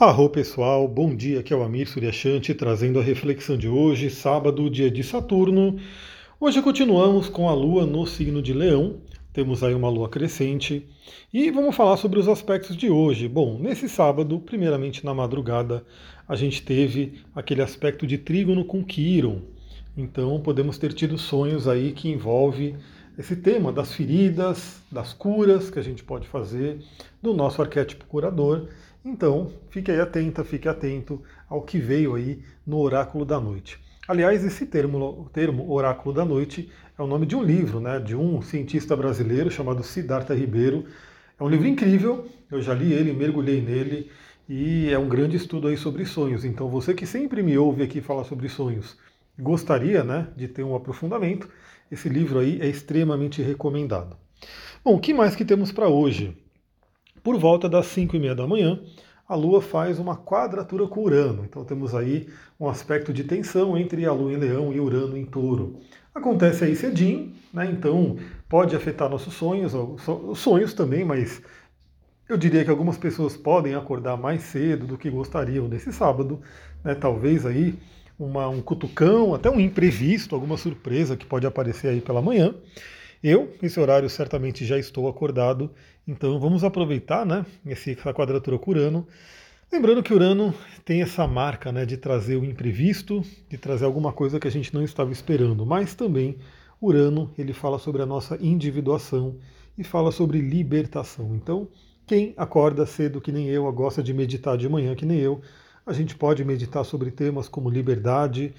Arro pessoal, bom dia, aqui é o Amir Suryashanti trazendo a reflexão de hoje, sábado, dia de Saturno. Hoje continuamos com a Lua no signo de Leão, temos aí uma Lua crescente e vamos falar sobre os aspectos de hoje. Bom, nesse sábado, primeiramente na madrugada, a gente teve aquele aspecto de trígono com Quiron, então podemos ter tido sonhos aí que envolve esse tema das feridas, das curas que a gente pode fazer, do nosso arquétipo curador então, fique aí atenta, fique atento ao que veio aí no Oráculo da Noite. Aliás, esse termo, termo Oráculo da Noite é o nome de um livro, né, de um cientista brasileiro chamado Siddhartha Ribeiro. É um livro incrível, eu já li ele, mergulhei nele, e é um grande estudo aí sobre sonhos. Então, você que sempre me ouve aqui falar sobre sonhos, gostaria né, de ter um aprofundamento, esse livro aí é extremamente recomendado. Bom, o que mais que temos para hoje? Por volta das 5 e meia da manhã, a Lua faz uma quadratura com Urano. Então temos aí um aspecto de tensão entre a Lua em Leão e Urano em Touro. Acontece aí cedinho, né? então pode afetar nossos sonhos, os sonhos também, mas eu diria que algumas pessoas podem acordar mais cedo do que gostariam nesse sábado, né? talvez aí uma, um cutucão, até um imprevisto, alguma surpresa que pode aparecer aí pela manhã. Eu, nesse horário, certamente já estou acordado, então vamos aproveitar né, essa quadratura com Urano. Lembrando que Urano tem essa marca né, de trazer o imprevisto, de trazer alguma coisa que a gente não estava esperando, mas também Urano ele fala sobre a nossa individuação e fala sobre libertação. Então, quem acorda cedo que nem eu, gosta de meditar de manhã que nem eu, a gente pode meditar sobre temas como liberdade,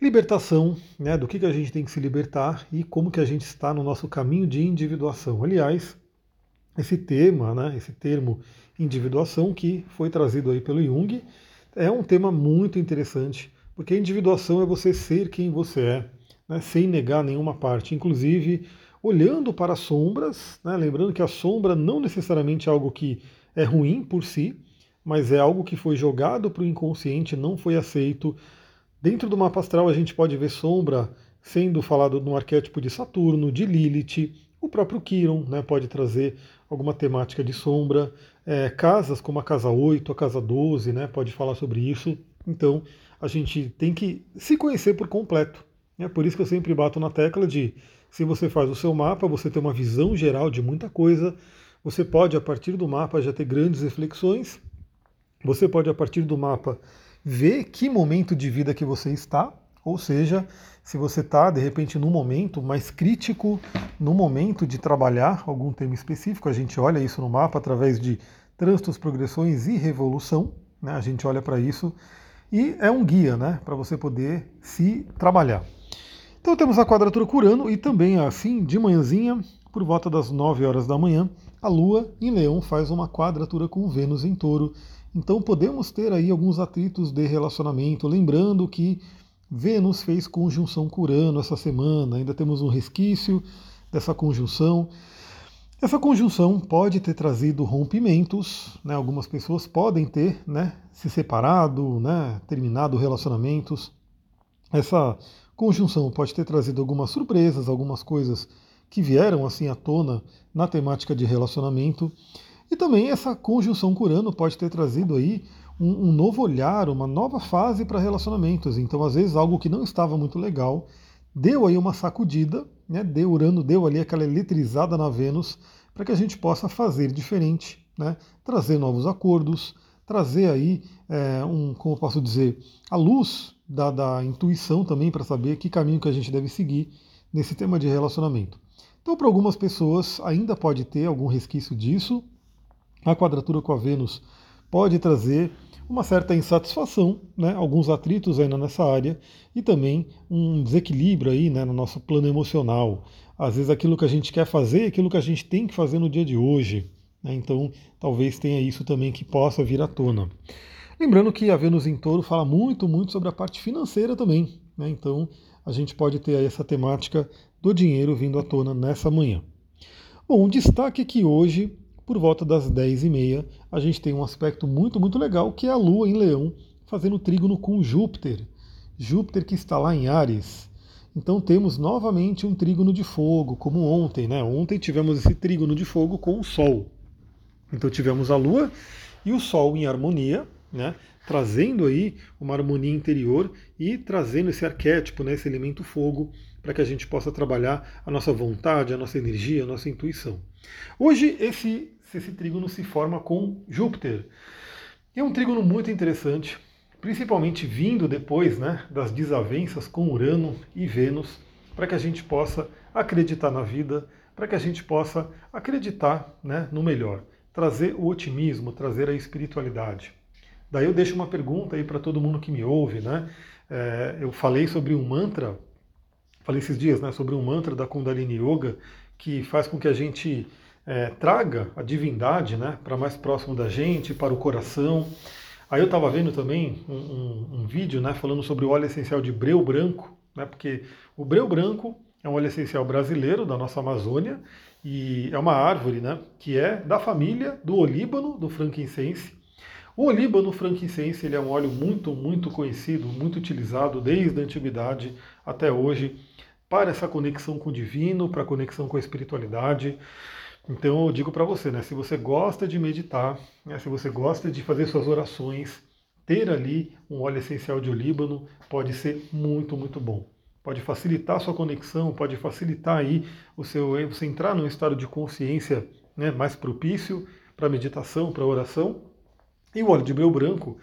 libertação, né, do que, que a gente tem que se libertar e como que a gente está no nosso caminho de individuação. Aliás, esse tema, né, esse termo individuação que foi trazido aí pelo Jung, é um tema muito interessante, porque a individuação é você ser quem você é, né, sem negar nenhuma parte, inclusive olhando para as sombras, né, lembrando que a sombra não necessariamente é algo que é ruim por si, mas é algo que foi jogado para o inconsciente, não foi aceito, Dentro do mapa astral a gente pode ver sombra sendo falado no arquétipo de Saturno, de Lilith, o próprio Quiron né, pode trazer alguma temática de sombra, é, casas como a casa 8, a casa 12, né, pode falar sobre isso. Então a gente tem que se conhecer por completo. É por isso que eu sempre bato na tecla de se você faz o seu mapa, você tem uma visão geral de muita coisa, você pode a partir do mapa já ter grandes reflexões, você pode a partir do mapa ver que momento de vida que você está, ou seja, se você está de repente num momento mais crítico, no momento de trabalhar algum tema específico, a gente olha isso no mapa através de trânsitos, progressões e revolução, né? a gente olha para isso e é um guia né? para você poder se trabalhar. Então temos a quadratura curando e também assim, de manhãzinha, por volta das 9 horas da manhã, a Lua em Leão faz uma quadratura com Vênus em Touro então podemos ter aí alguns atritos de relacionamento, lembrando que Vênus fez conjunção com Urano essa semana, ainda temos um resquício dessa conjunção. Essa conjunção pode ter trazido rompimentos, né? algumas pessoas podem ter né, se separado, né, terminado relacionamentos. Essa conjunção pode ter trazido algumas surpresas, algumas coisas que vieram assim à tona na temática de relacionamento. E também essa conjunção com Urano pode ter trazido aí um, um novo olhar, uma nova fase para relacionamentos. Então, às vezes, algo que não estava muito legal deu aí uma sacudida, né? Deu Urano deu ali aquela eletrizada na Vênus para que a gente possa fazer diferente, né? Trazer novos acordos, trazer aí é, um, como posso dizer, a luz da, da intuição também para saber que caminho que a gente deve seguir nesse tema de relacionamento. Então, para algumas pessoas ainda pode ter algum resquício disso, a quadratura com a Vênus pode trazer uma certa insatisfação, né, alguns atritos ainda nessa área e também um desequilíbrio aí né, no nosso plano emocional. Às vezes aquilo que a gente quer fazer, aquilo que a gente tem que fazer no dia de hoje. Né, então talvez tenha isso também que possa vir à tona. Lembrando que a Vênus em Touro fala muito, muito sobre a parte financeira também. Né, então a gente pode ter aí essa temática do dinheiro vindo à tona nessa manhã. Bom, um destaque aqui hoje por volta das 10h30, a gente tem um aspecto muito, muito legal, que é a Lua em Leão, fazendo trígono com Júpiter. Júpiter que está lá em Ares. Então temos novamente um trígono de fogo, como ontem, né? Ontem tivemos esse trígono de fogo com o Sol. Então tivemos a Lua e o Sol em harmonia, né? trazendo aí uma harmonia interior e trazendo esse arquétipo, né? esse elemento fogo, para que a gente possa trabalhar a nossa vontade, a nossa energia, a nossa intuição. Hoje esse, esse trígono se forma com Júpiter. É um trígono muito interessante, principalmente vindo depois né, das desavenças com Urano e Vênus, para que a gente possa acreditar na vida, para que a gente possa acreditar né, no melhor, trazer o otimismo, trazer a espiritualidade. Daí eu deixo uma pergunta aí para todo mundo que me ouve, né? É, eu falei sobre um mantra, falei esses dias, né, sobre um mantra da Kundalini Yoga que faz com que a gente é, traga a divindade, né, para mais próximo da gente, para o coração. Aí eu estava vendo também um, um, um, vídeo, né, falando sobre o óleo essencial de breu branco, né, porque o breu branco é um óleo essencial brasileiro da nossa Amazônia e é uma árvore, né, que é da família do olíbano, do frankincense. O olíbano frankincense ele é um óleo muito, muito conhecido, muito utilizado desde a antiguidade até hoje para essa conexão com o divino, para a conexão com a espiritualidade. Então eu digo para você, né, se você gosta de meditar, né, se você gosta de fazer suas orações, ter ali um óleo essencial de olíbano pode ser muito, muito bom. Pode facilitar a sua conexão, pode facilitar aí o seu você entrar num estado de consciência né, mais propício para meditação, para oração. E o óleo de breu branco,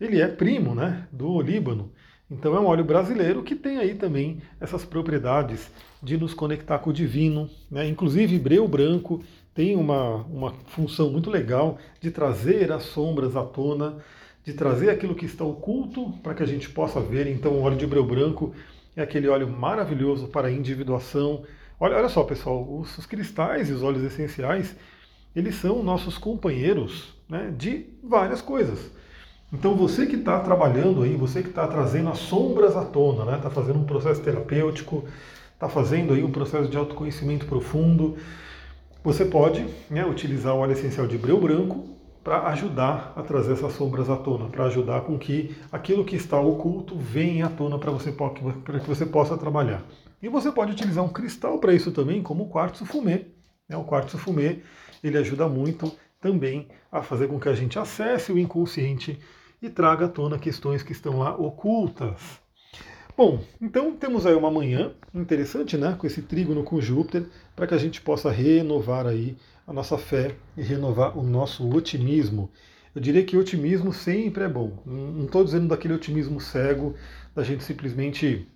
ele é primo né, do Líbano. Então é um óleo brasileiro que tem aí também essas propriedades de nos conectar com o divino. Né? Inclusive, breu branco tem uma, uma função muito legal de trazer as sombras à tona, de trazer aquilo que está oculto para que a gente possa ver. Então, o óleo de breu branco é aquele óleo maravilhoso para individuação. Olha, olha só, pessoal, os, os cristais e os óleos essenciais, eles são nossos companheiros né, de várias coisas. Então você que está trabalhando aí, você que está trazendo as sombras à tona, está né, tá fazendo um processo terapêutico, está fazendo aí um processo de autoconhecimento profundo, você pode né, utilizar o óleo essencial de breu branco para ajudar a trazer essas sombras à tona, para ajudar com que aquilo que está oculto venha à tona para você, para que você possa trabalhar. E você pode utilizar um cristal para isso também, como o quartzo fumê. Né? O quartzo fumê ele ajuda muito também a fazer com que a gente acesse o inconsciente e traga à tona questões que estão lá ocultas. Bom, então temos aí uma manhã interessante, né, com esse trígono com Júpiter, para que a gente possa renovar aí a nossa fé e renovar o nosso otimismo. Eu diria que otimismo sempre é bom. Não estou dizendo daquele otimismo cego, da gente simplesmente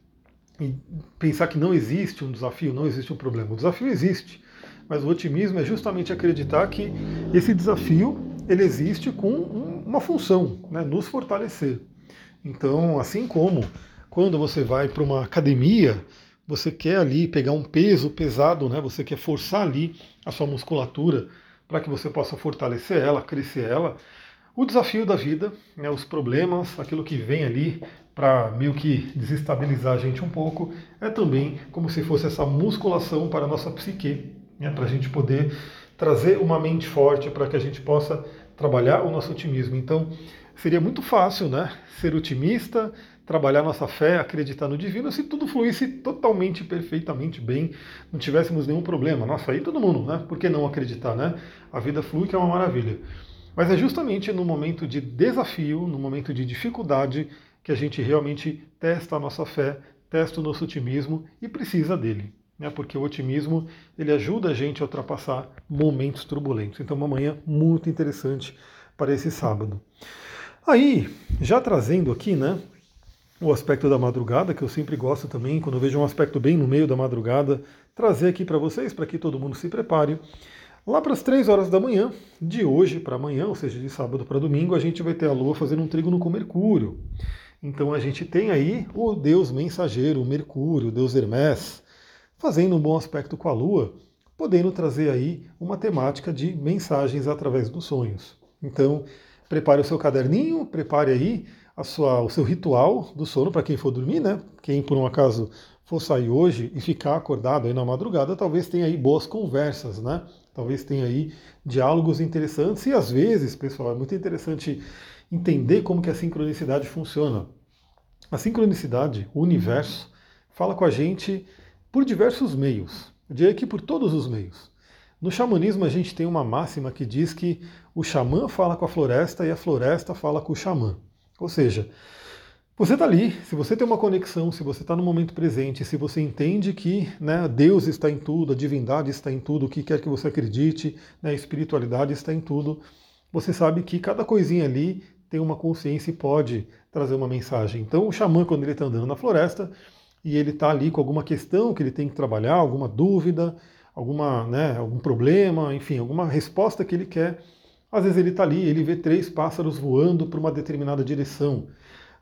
pensar que não existe um desafio, não existe um problema. O desafio existe. Mas o otimismo é justamente acreditar que esse desafio ele existe com uma função, né, nos fortalecer. Então, assim como quando você vai para uma academia, você quer ali pegar um peso pesado, né, você quer forçar ali a sua musculatura para que você possa fortalecer ela, crescer ela. O desafio da vida, né, os problemas, aquilo que vem ali para meio que desestabilizar a gente um pouco, é também como se fosse essa musculação para a nossa psique, né, para a gente poder trazer uma mente forte para que a gente possa trabalhar o nosso otimismo. Então, seria muito fácil né, ser otimista, trabalhar nossa fé, acreditar no divino, se tudo fluísse totalmente, perfeitamente bem, não tivéssemos nenhum problema. Nossa, aí todo mundo, né? Por que não acreditar, né? A vida flui, que é uma maravilha. Mas é justamente no momento de desafio, no momento de dificuldade, que a gente realmente testa a nossa fé, testa o nosso otimismo e precisa dele né, porque o otimismo ele ajuda a gente a ultrapassar momentos turbulentos. Então, uma manhã muito interessante para esse sábado. Aí, já trazendo aqui, né, o aspecto da madrugada, que eu sempre gosto também, quando eu vejo um aspecto bem no meio da madrugada, trazer aqui para vocês, para que todo mundo se prepare. Lá para as 3 horas da manhã, de hoje para amanhã, ou seja, de sábado para domingo, a gente vai ter a Lua fazendo um trígono com Mercúrio. Então a gente tem aí o deus mensageiro, Mercúrio, o deus Hermes, fazendo um bom aspecto com a Lua, podendo trazer aí uma temática de mensagens através dos sonhos. Então, prepare o seu caderninho, prepare aí a sua, o seu ritual do sono para quem for dormir, né? Quem por um acaso for sair hoje e ficar acordado aí na madrugada, talvez tenha aí boas conversas, né? Talvez tenha aí diálogos interessantes e às vezes, pessoal, é muito interessante entender como que a sincronicidade funciona. A sincronicidade, o universo, fala com a gente por diversos meios. Eu diria que por todos os meios. No xamanismo a gente tem uma máxima que diz que o xamã fala com a floresta e a floresta fala com o xamã. Ou seja, você está ali, se você tem uma conexão, se você está no momento presente, se você entende que né, Deus está em tudo, a divindade está em tudo, o que quer que você acredite, né, a espiritualidade está em tudo, você sabe que cada coisinha ali tem uma consciência e pode trazer uma mensagem. Então o xamã, quando ele está andando na floresta e ele está ali com alguma questão que ele tem que trabalhar, alguma dúvida, alguma, né, algum problema, enfim, alguma resposta que ele quer, às vezes ele está ali, ele vê três pássaros voando para uma determinada direção.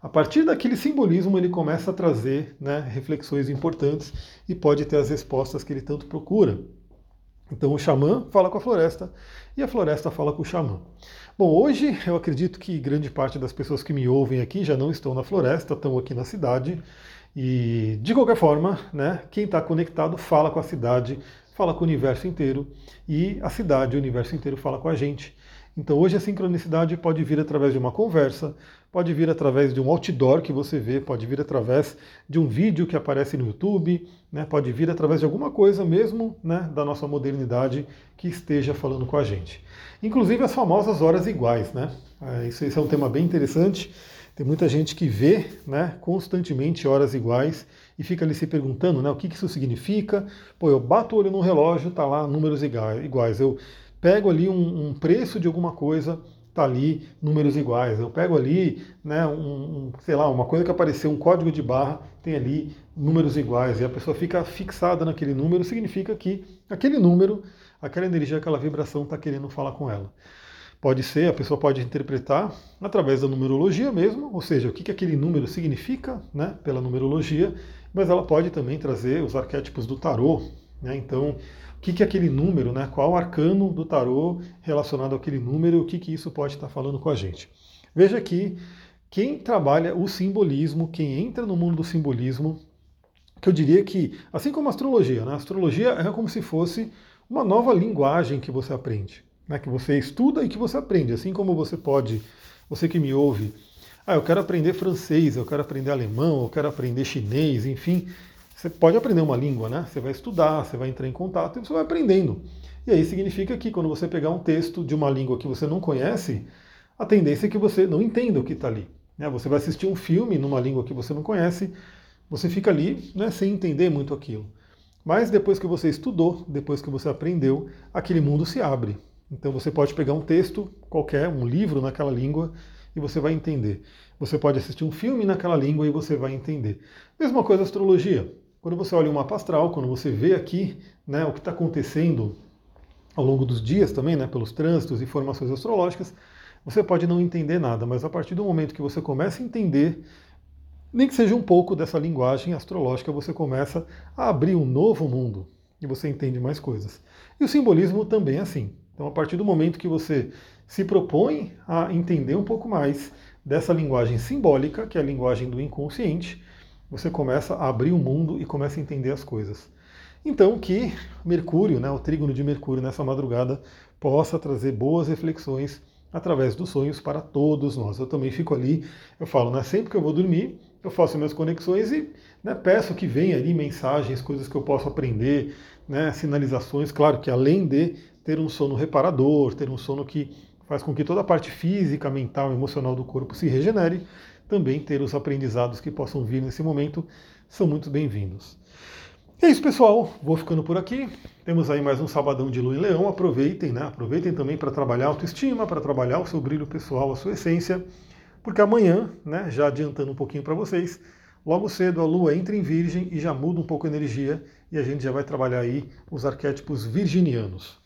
A partir daquele simbolismo, ele começa a trazer né, reflexões importantes e pode ter as respostas que ele tanto procura. Então o xamã fala com a floresta e a floresta fala com o xamã. Bom, hoje eu acredito que grande parte das pessoas que me ouvem aqui já não estão na floresta, estão aqui na cidade. E de qualquer forma, né, quem está conectado fala com a cidade, fala com o universo inteiro e a cidade, o universo inteiro fala com a gente. Então hoje a sincronicidade pode vir através de uma conversa, pode vir através de um outdoor que você vê, pode vir através de um vídeo que aparece no YouTube, né, pode vir através de alguma coisa mesmo né, da nossa modernidade que esteja falando com a gente. Inclusive as famosas horas iguais, né? É, isso, isso é um tema bem interessante. Tem muita gente que vê né, constantemente horas iguais e fica ali se perguntando né, o que, isso significa. Pô, eu bato o olho no relógio, tá lá números iguais. Eu pego ali um, um preço de alguma coisa, tá ali números iguais. Eu pego ali, né, um, um, sei lá, uma coisa que apareceu, um código de barra, tem ali números iguais. E a pessoa fica fixada naquele número, significa que aquele número, aquela energia, aquela vibração está querendo falar com ela. Pode ser, a pessoa pode interpretar através da numerologia mesmo, ou seja, o que, que aquele número significa né, pela numerologia, mas ela pode também trazer os arquétipos do tarô. Né, então, o que, que aquele número, né? qual arcano do tarô relacionado àquele número, o que, que isso pode estar falando com a gente. Veja que quem trabalha o simbolismo, quem entra no mundo do simbolismo, que eu diria que, assim como a astrologia, né? a astrologia é como se fosse uma nova linguagem que você aprende, né? que você estuda e que você aprende, assim como você pode, você que me ouve, ah, eu quero aprender francês, eu quero aprender alemão, eu quero aprender chinês, enfim, você pode aprender uma língua, né? Você vai estudar, você vai entrar em contato e você vai aprendendo. E aí significa que quando você pegar um texto de uma língua que você não conhece, a tendência é que você não entenda o que está ali. Né? Você vai assistir um filme numa língua que você não conhece, você fica ali né, sem entender muito aquilo. Mas depois que você estudou, depois que você aprendeu, aquele mundo se abre. Então você pode pegar um texto qualquer, um livro naquela língua, e você vai entender. Você pode assistir um filme naquela língua e você vai entender. Mesma coisa a astrologia. Quando você olha o mapa astral, quando você vê aqui né, o que está acontecendo ao longo dos dias também, né, pelos trânsitos e formações astrológicas, você pode não entender nada, mas a partir do momento que você começa a entender, nem que seja um pouco dessa linguagem astrológica, você começa a abrir um novo mundo e você entende mais coisas. E o simbolismo também é assim. Então, a partir do momento que você se propõe a entender um pouco mais dessa linguagem simbólica, que é a linguagem do inconsciente, você começa a abrir o mundo e começa a entender as coisas. Então que Mercúrio, né, o trígono de Mercúrio nessa madrugada, possa trazer boas reflexões através dos sonhos para todos nós. Eu também fico ali, eu falo, né, sempre que eu vou dormir, eu faço minhas conexões e né, peço que venha ali mensagens, coisas que eu posso aprender, né, sinalizações, claro que além de ter um sono reparador, ter um sono que faz com que toda a parte física, mental, emocional do corpo se regenere, também ter os aprendizados que possam vir nesse momento são muito bem-vindos. É isso, pessoal. Vou ficando por aqui. Temos aí mais um sabadão de Lua em Leão. Aproveitem, né? Aproveitem também para trabalhar a autoestima, para trabalhar o seu brilho pessoal, a sua essência, porque amanhã, né, já adiantando um pouquinho para vocês, logo cedo a Lua entra em Virgem e já muda um pouco a energia e a gente já vai trabalhar aí os arquétipos virginianos.